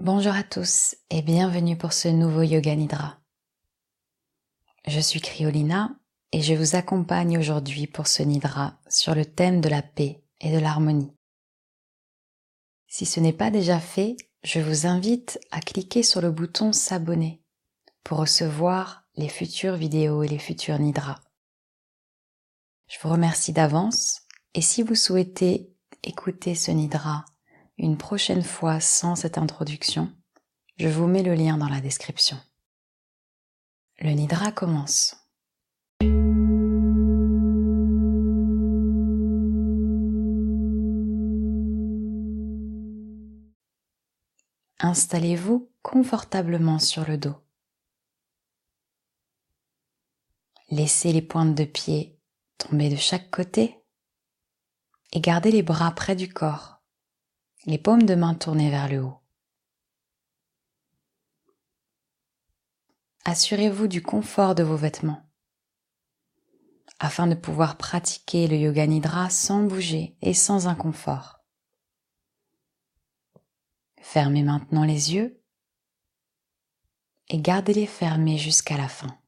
Bonjour à tous et bienvenue pour ce nouveau Yoga Nidra. Je suis Kriolina et je vous accompagne aujourd'hui pour ce Nidra sur le thème de la paix et de l'harmonie. Si ce n'est pas déjà fait, je vous invite à cliquer sur le bouton s'abonner pour recevoir les futures vidéos et les futurs Nidras. Je vous remercie d'avance et si vous souhaitez écouter ce Nidra une prochaine fois sans cette introduction, je vous mets le lien dans la description. Le Nidra commence. Installez-vous confortablement sur le dos. Laissez les pointes de pied tomber de chaque côté et gardez les bras près du corps les paumes de main tournées vers le haut. Assurez-vous du confort de vos vêtements afin de pouvoir pratiquer le yoga nidra sans bouger et sans inconfort. Fermez maintenant les yeux et gardez-les fermés jusqu'à la fin.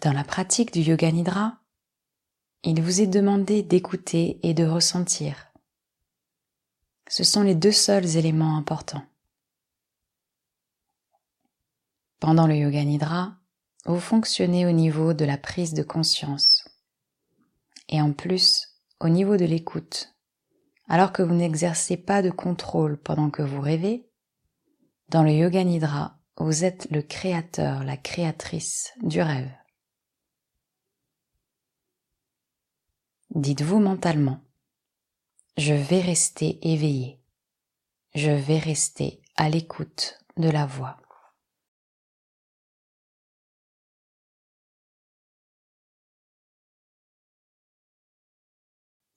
Dans la pratique du yoga nidra, il vous est demandé d'écouter et de ressentir. Ce sont les deux seuls éléments importants. Pendant le yoga nidra, vous fonctionnez au niveau de la prise de conscience et en plus au niveau de l'écoute. Alors que vous n'exercez pas de contrôle pendant que vous rêvez, dans le yoga nidra, vous êtes le créateur, la créatrice du rêve. Dites-vous mentalement, je vais rester éveillé, je vais rester à l'écoute de la voix.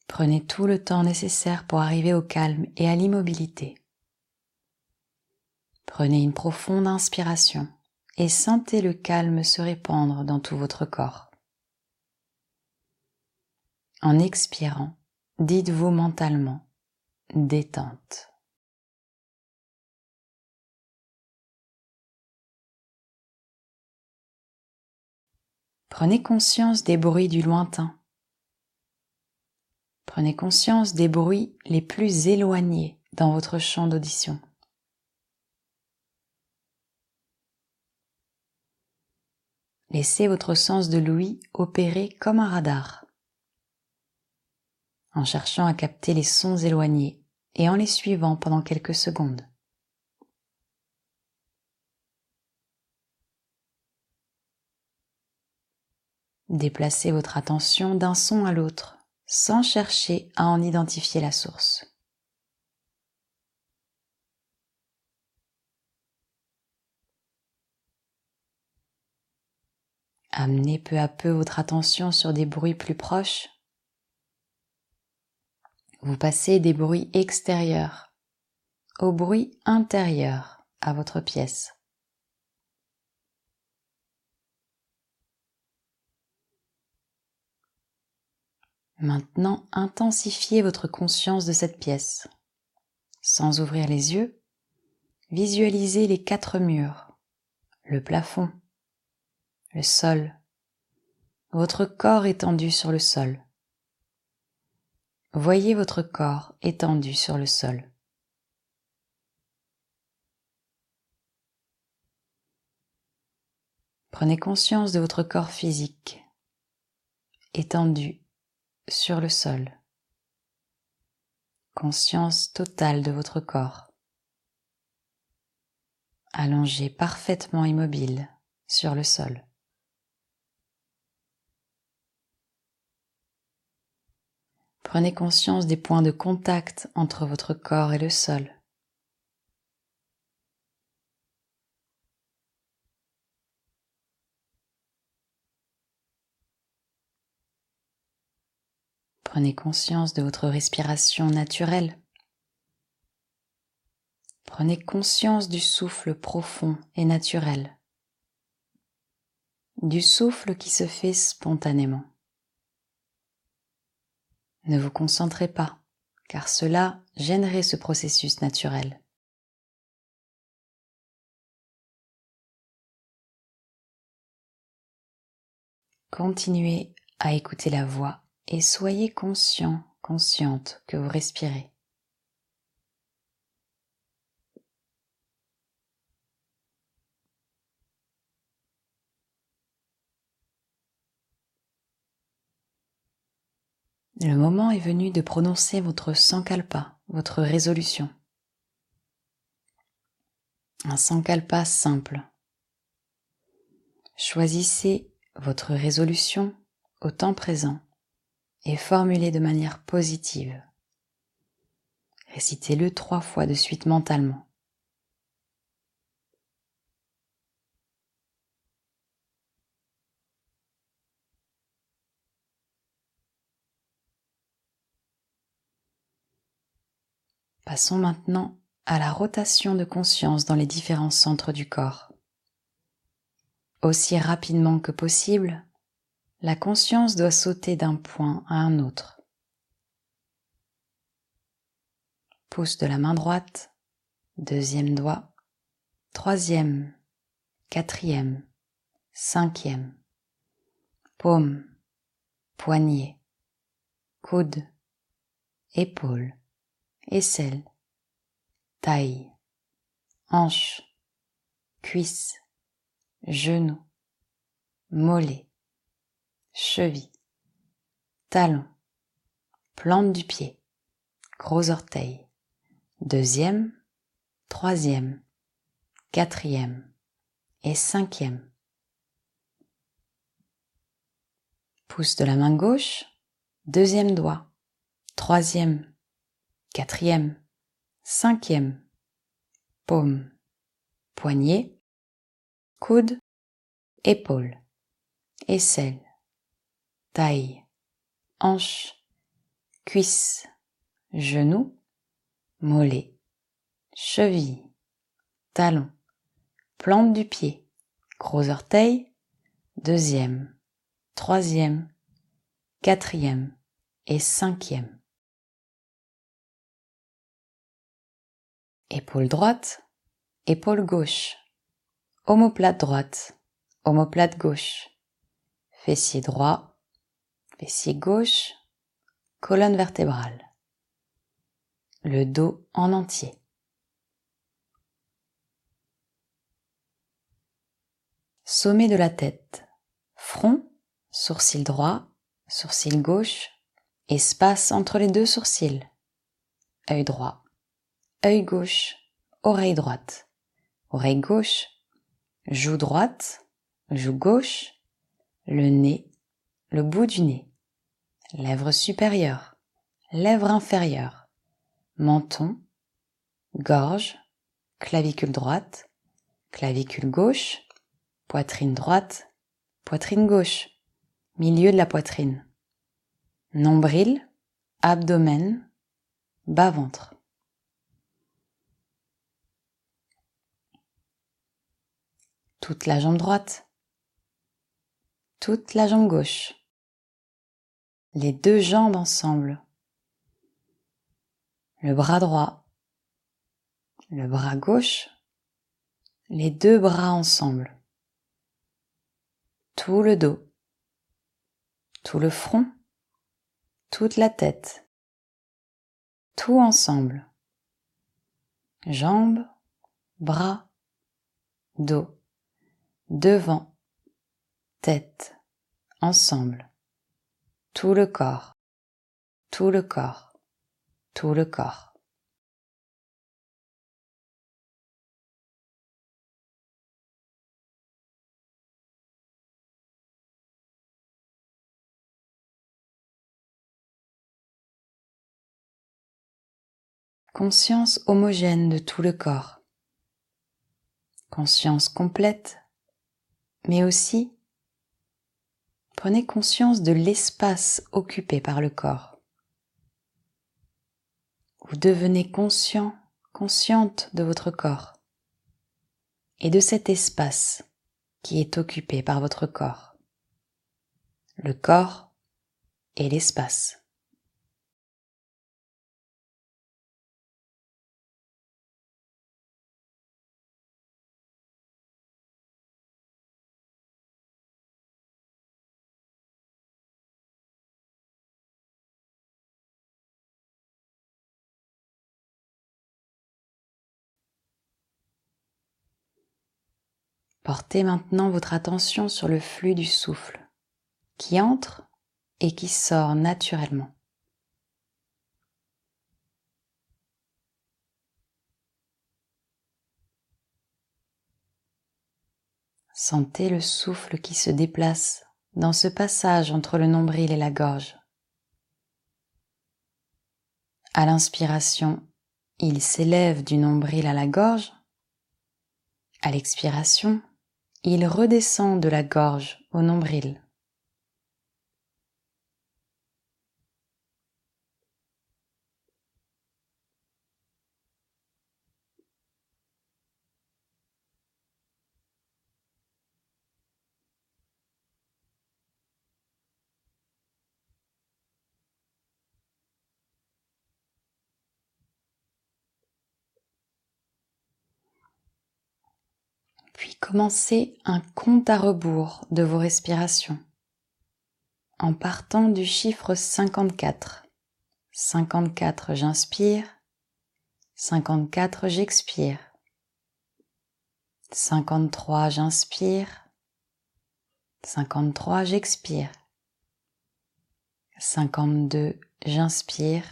Prenez tout le temps nécessaire pour arriver au calme et à l'immobilité. Prenez une profonde inspiration et sentez le calme se répandre dans tout votre corps. En expirant, dites-vous mentalement détente. Prenez conscience des bruits du lointain. Prenez conscience des bruits les plus éloignés dans votre champ d'audition. Laissez votre sens de l'ouïe opérer comme un radar en cherchant à capter les sons éloignés et en les suivant pendant quelques secondes. Déplacez votre attention d'un son à l'autre sans chercher à en identifier la source. Amenez peu à peu votre attention sur des bruits plus proches vous passez des bruits extérieurs au bruit intérieur à votre pièce. Maintenant, intensifiez votre conscience de cette pièce. Sans ouvrir les yeux, visualisez les quatre murs, le plafond, le sol, votre corps étendu sur le sol. Voyez votre corps étendu sur le sol. Prenez conscience de votre corps physique, étendu sur le sol. Conscience totale de votre corps, allongé parfaitement immobile sur le sol. Prenez conscience des points de contact entre votre corps et le sol. Prenez conscience de votre respiration naturelle. Prenez conscience du souffle profond et naturel, du souffle qui se fait spontanément. Ne vous concentrez pas car cela gênerait ce processus naturel. Continuez à écouter la voix et soyez conscient, consciente que vous respirez. Le moment est venu de prononcer votre sankalpa, votre résolution. Un sankalpa simple. Choisissez votre résolution au temps présent et formulez de manière positive. Récitez-le trois fois de suite mentalement. Passons maintenant à la rotation de conscience dans les différents centres du corps. Aussi rapidement que possible, la conscience doit sauter d'un point à un autre. Pouce de la main droite, deuxième doigt, troisième, quatrième, cinquième, paume, poignet, coude, épaule, aisselle, taille, hanche, cuisse, genou, mollet, cheville, talon, plante du pied, gros orteil, deuxième, troisième, quatrième et cinquième. Pouce de la main gauche, deuxième doigt, troisième, quatrième, cinquième, paume, poignet, coude, épaule, aisselle, taille, hanche, cuisse, genou, mollet, cheville, talon, plante du pied, gros orteil, deuxième, troisième, quatrième. Et cinquième. Épaule droite, épaule gauche, omoplate droite, omoplate gauche, fessier droit, fessier gauche, colonne vertébrale, le dos en entier. Sommet de la tête, front, sourcil droit, sourcil gauche, espace entre les deux sourcils, œil droit, œil gauche, oreille droite, oreille gauche, joue droite, joue gauche, le nez, le bout du nez, lèvres supérieures, lèvres inférieures, menton, gorge, clavicule droite, clavicule gauche, poitrine droite, poitrine gauche, milieu de la poitrine, nombril, abdomen, bas-ventre. Toute la jambe droite, toute la jambe gauche, les deux jambes ensemble, le bras droit, le bras gauche, les deux bras ensemble, tout le dos, tout le front, toute la tête, tout ensemble, jambes, bras, dos devant, tête, ensemble, tout le corps, tout le corps, tout le corps. Conscience homogène de tout le corps. Conscience complète mais aussi prenez conscience de l'espace occupé par le corps. Vous devenez conscient, consciente de votre corps et de cet espace qui est occupé par votre corps. Le corps et l'espace. Portez maintenant votre attention sur le flux du souffle qui entre et qui sort naturellement. Sentez le souffle qui se déplace dans ce passage entre le nombril et la gorge. À l'inspiration, il s'élève du nombril à la gorge. À l'expiration, il redescend de la gorge au nombril. puis commencez un compte à rebours de vos respirations en partant du chiffre 54. 54 j'inspire, 54 j'expire, 53 j'inspire, 53 j'expire, 52 j'inspire,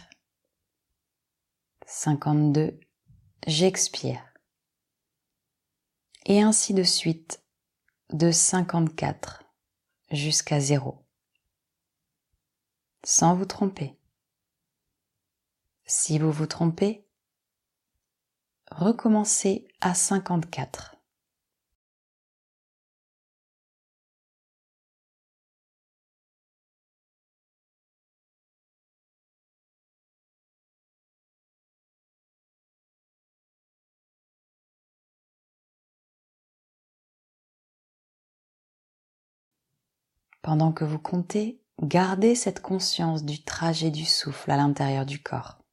52 j'expire et ainsi de suite de 54 jusqu'à 0 sans vous tromper. Si vous vous trompez, recommencez à 54. Pendant que vous comptez, gardez cette conscience du trajet du souffle à l'intérieur du corps.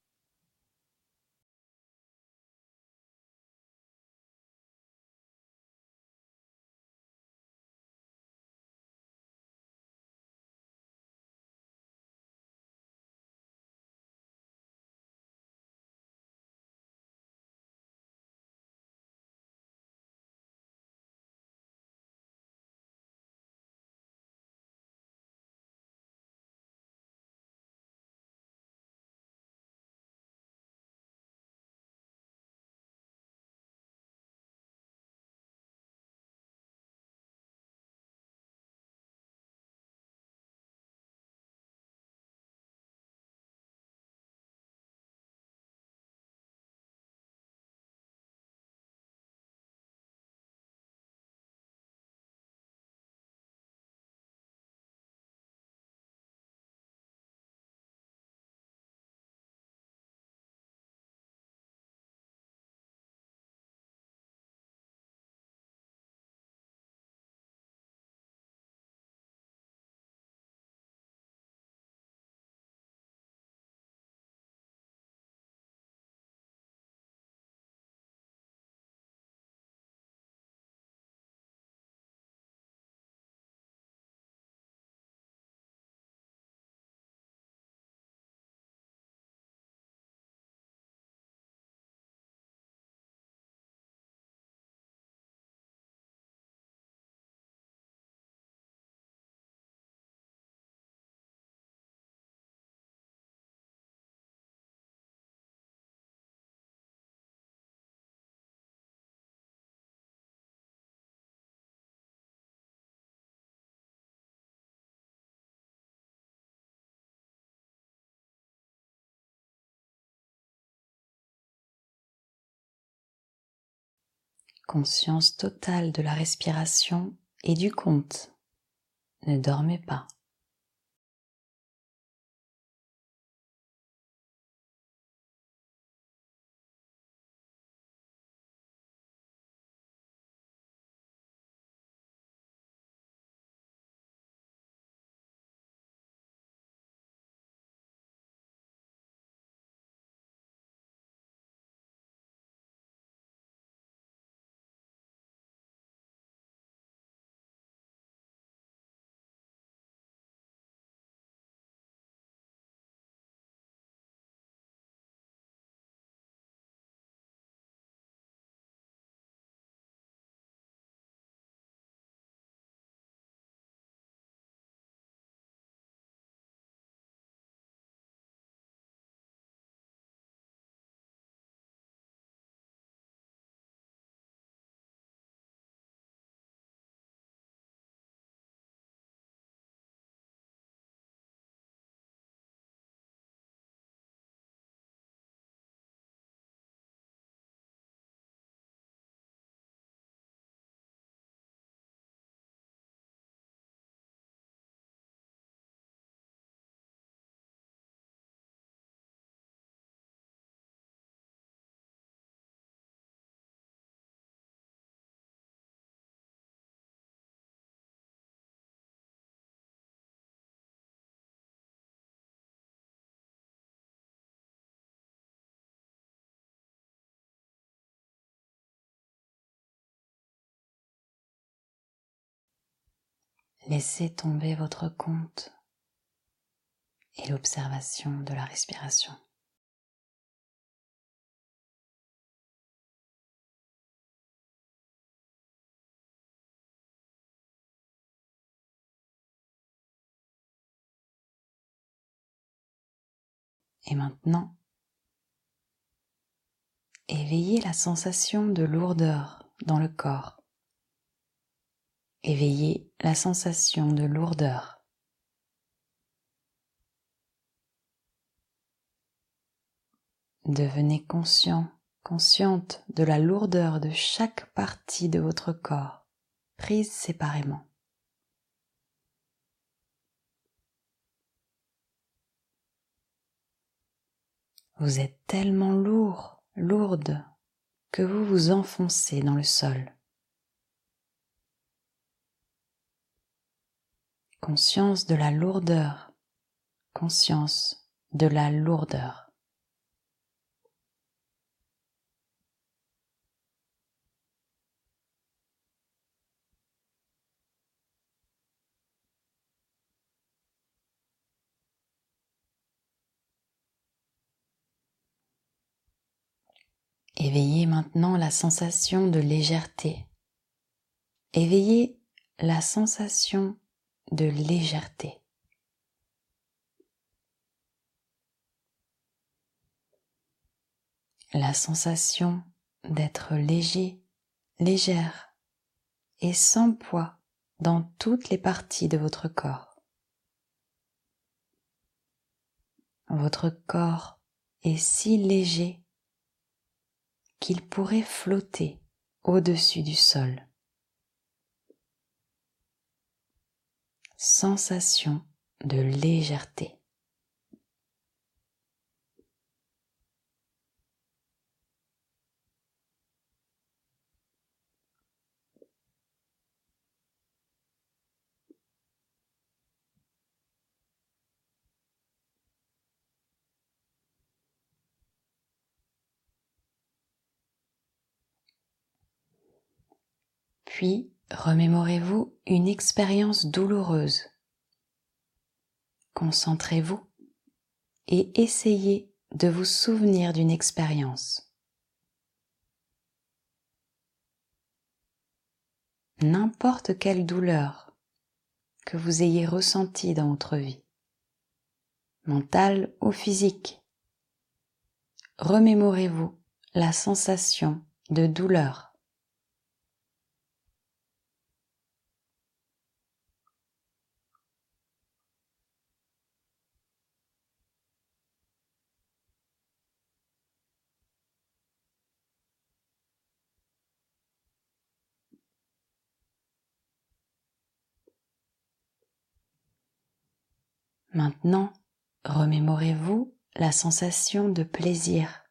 Conscience totale de la respiration et du compte. Ne dormez pas. Laissez tomber votre compte et l'observation de la respiration. Et maintenant, éveillez la sensation de lourdeur dans le corps. Éveillez la sensation de lourdeur. Devenez conscient, consciente de la lourdeur de chaque partie de votre corps, prise séparément. Vous êtes tellement lourd, lourde, que vous vous enfoncez dans le sol. Conscience de la lourdeur, conscience de la lourdeur. Éveillez maintenant la sensation de légèreté. Éveillez la sensation de légèreté. La sensation d'être léger, légère et sans poids dans toutes les parties de votre corps. Votre corps est si léger qu'il pourrait flotter au-dessus du sol. Sensation de légèreté. Puis remémorez-vous une expérience douloureuse. Concentrez-vous et essayez de vous souvenir d'une expérience. N'importe quelle douleur que vous ayez ressentie dans votre vie, mentale ou physique, remémorez-vous la sensation de douleur Maintenant, remémorez-vous la sensation de plaisir.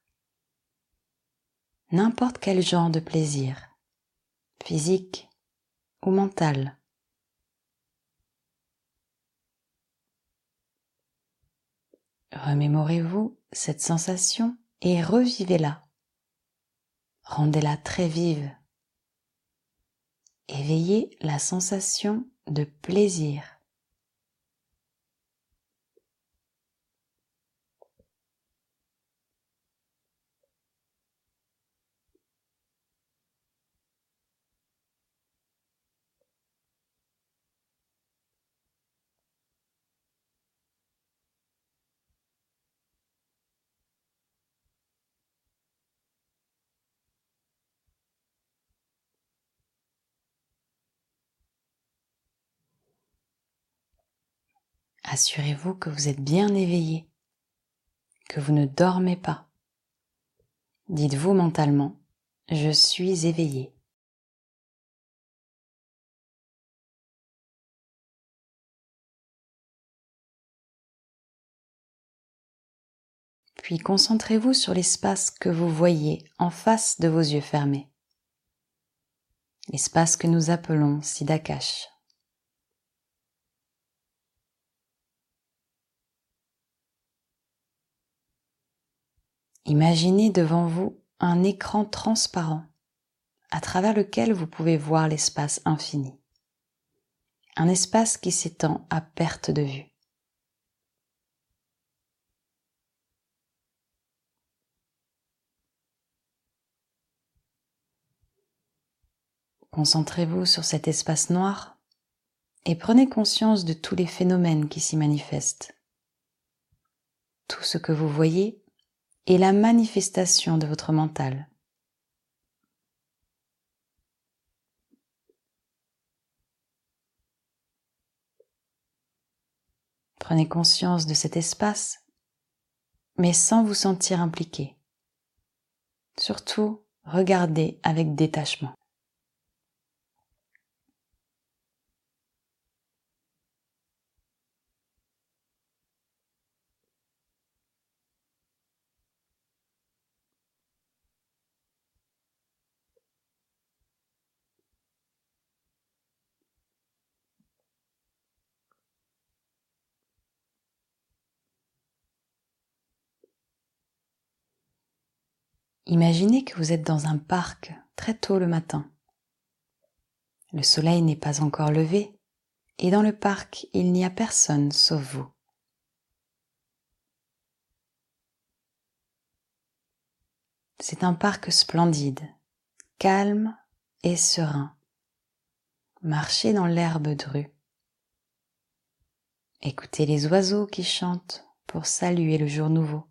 N'importe quel genre de plaisir, physique ou mental. Remémorez-vous cette sensation et revivez-la. Rendez-la très vive. Éveillez la sensation de plaisir. Assurez-vous que vous êtes bien éveillé, que vous ne dormez pas. Dites-vous mentalement, je suis éveillé. Puis concentrez-vous sur l'espace que vous voyez en face de vos yeux fermés. L'espace que nous appelons Siddhakash. Imaginez devant vous un écran transparent à travers lequel vous pouvez voir l'espace infini. un espace qui s'étend à perte de vue. Concentrez-vous sur cet espace noir et prenez conscience de tous les phénomènes qui s'y manifestent. Tout ce que vous voyez est la manifestation de votre mental. Prenez conscience de cet espace, mais sans vous sentir impliqué. Surtout, regardez avec détachement. Imaginez que vous êtes dans un parc très tôt le matin. Le soleil n'est pas encore levé et dans le parc il n'y a personne sauf vous. C'est un parc splendide, calme et serein. Marchez dans l'herbe drue. Écoutez les oiseaux qui chantent pour saluer le jour nouveau.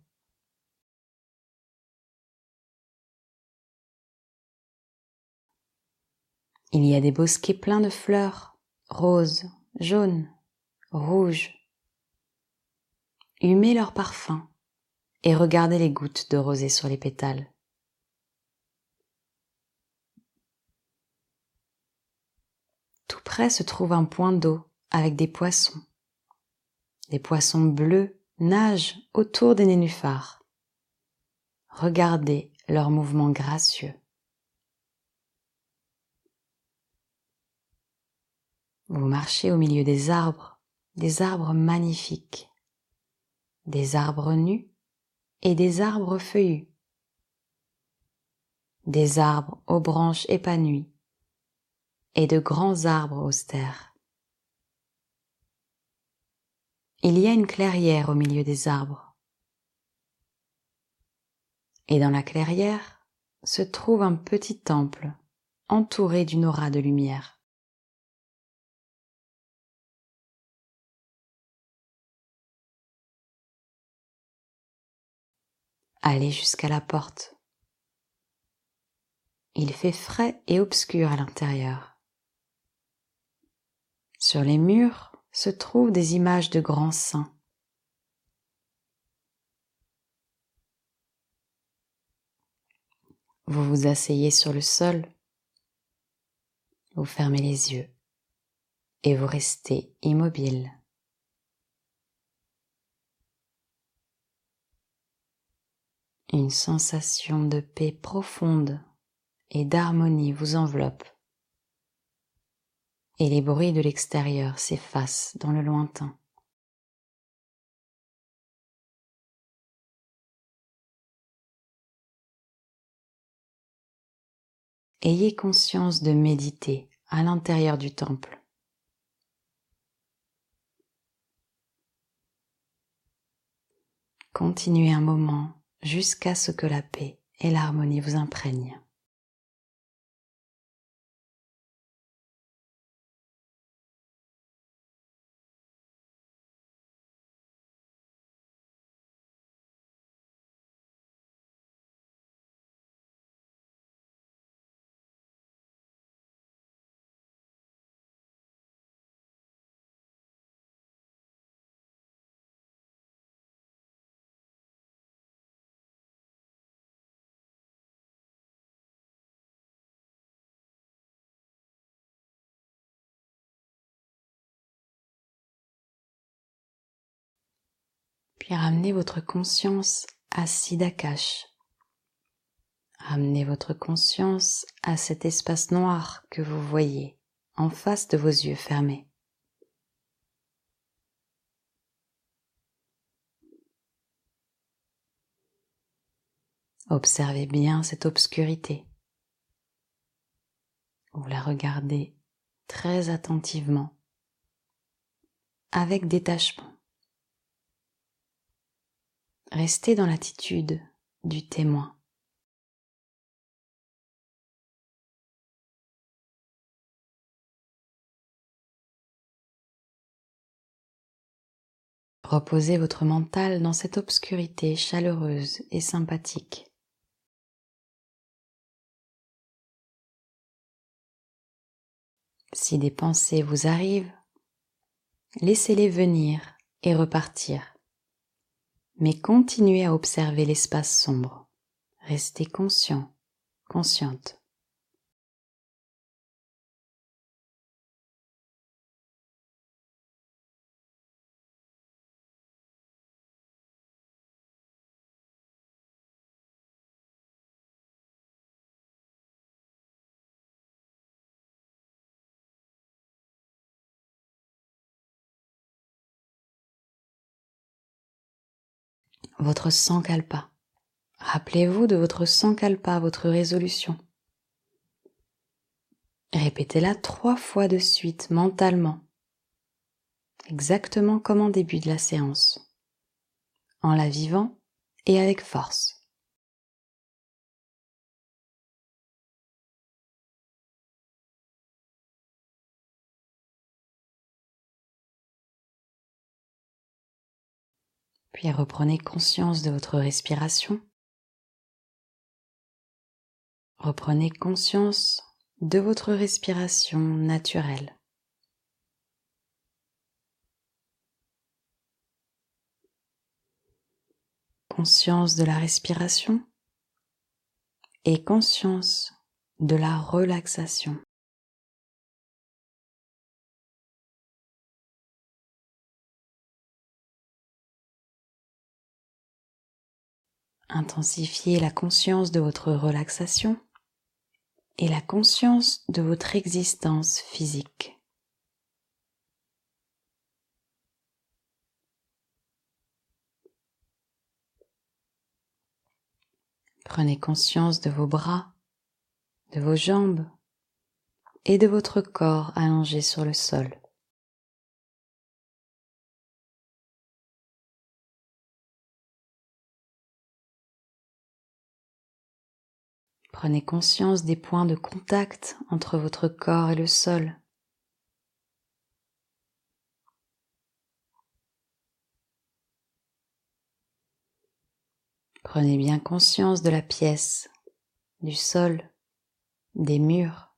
Il y a des bosquets pleins de fleurs, roses, jaunes, rouges. Humez leur parfum et regardez les gouttes de rosée sur les pétales. Tout près se trouve un point d'eau avec des poissons. Des poissons bleus nagent autour des nénuphars. Regardez leurs mouvements gracieux. Vous marchez au milieu des arbres, des arbres magnifiques, des arbres nus et des arbres feuillus, des arbres aux branches épanouies et de grands arbres austères. Il y a une clairière au milieu des arbres. Et dans la clairière se trouve un petit temple entouré d'une aura de lumière. Allez jusqu'à la porte. Il fait frais et obscur à l'intérieur. Sur les murs se trouvent des images de grands saints. Vous vous asseyez sur le sol, vous fermez les yeux et vous restez immobile. Une sensation de paix profonde et d'harmonie vous enveloppe. Et les bruits de l'extérieur s'effacent dans le lointain. Ayez conscience de méditer à l'intérieur du temple. Continuez un moment jusqu'à ce que la paix et l'harmonie vous imprègnent. Puis ramenez votre conscience à Siddhakash. Ramenez votre conscience à cet espace noir que vous voyez en face de vos yeux fermés. Observez bien cette obscurité. Vous la regardez très attentivement avec détachement. Restez dans l'attitude du témoin. Reposez votre mental dans cette obscurité chaleureuse et sympathique. Si des pensées vous arrivent, laissez-les venir et repartir. Mais continuez à observer l'espace sombre. Restez conscient, consciente. Votre sankalpa. Rappelez-vous de votre sankalpa, votre résolution. Répétez-la trois fois de suite mentalement, exactement comme en début de la séance, en la vivant et avec force. Puis reprenez conscience de votre respiration. Reprenez conscience de votre respiration naturelle. Conscience de la respiration et conscience de la relaxation. Intensifiez la conscience de votre relaxation et la conscience de votre existence physique. Prenez conscience de vos bras, de vos jambes et de votre corps allongé sur le sol. Prenez conscience des points de contact entre votre corps et le sol. Prenez bien conscience de la pièce, du sol, des murs,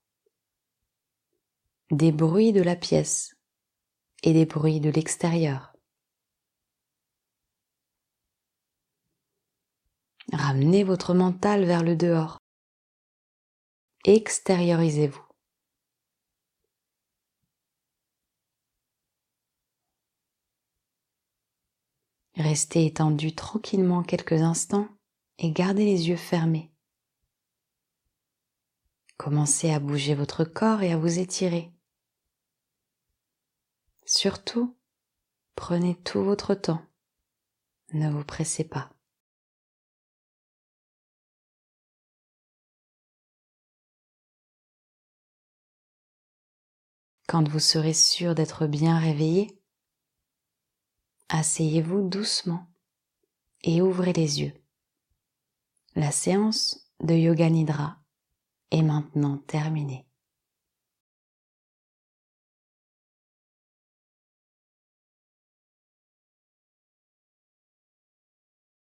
des bruits de la pièce et des bruits de l'extérieur. Ramenez votre mental vers le dehors extériorisez-vous. Restez étendu tranquillement quelques instants et gardez les yeux fermés. Commencez à bouger votre corps et à vous étirer. Surtout, prenez tout votre temps. Ne vous pressez pas. Quand vous serez sûr d'être bien réveillé, asseyez-vous doucement et ouvrez les yeux. La séance de Yoga Nidra est maintenant terminée.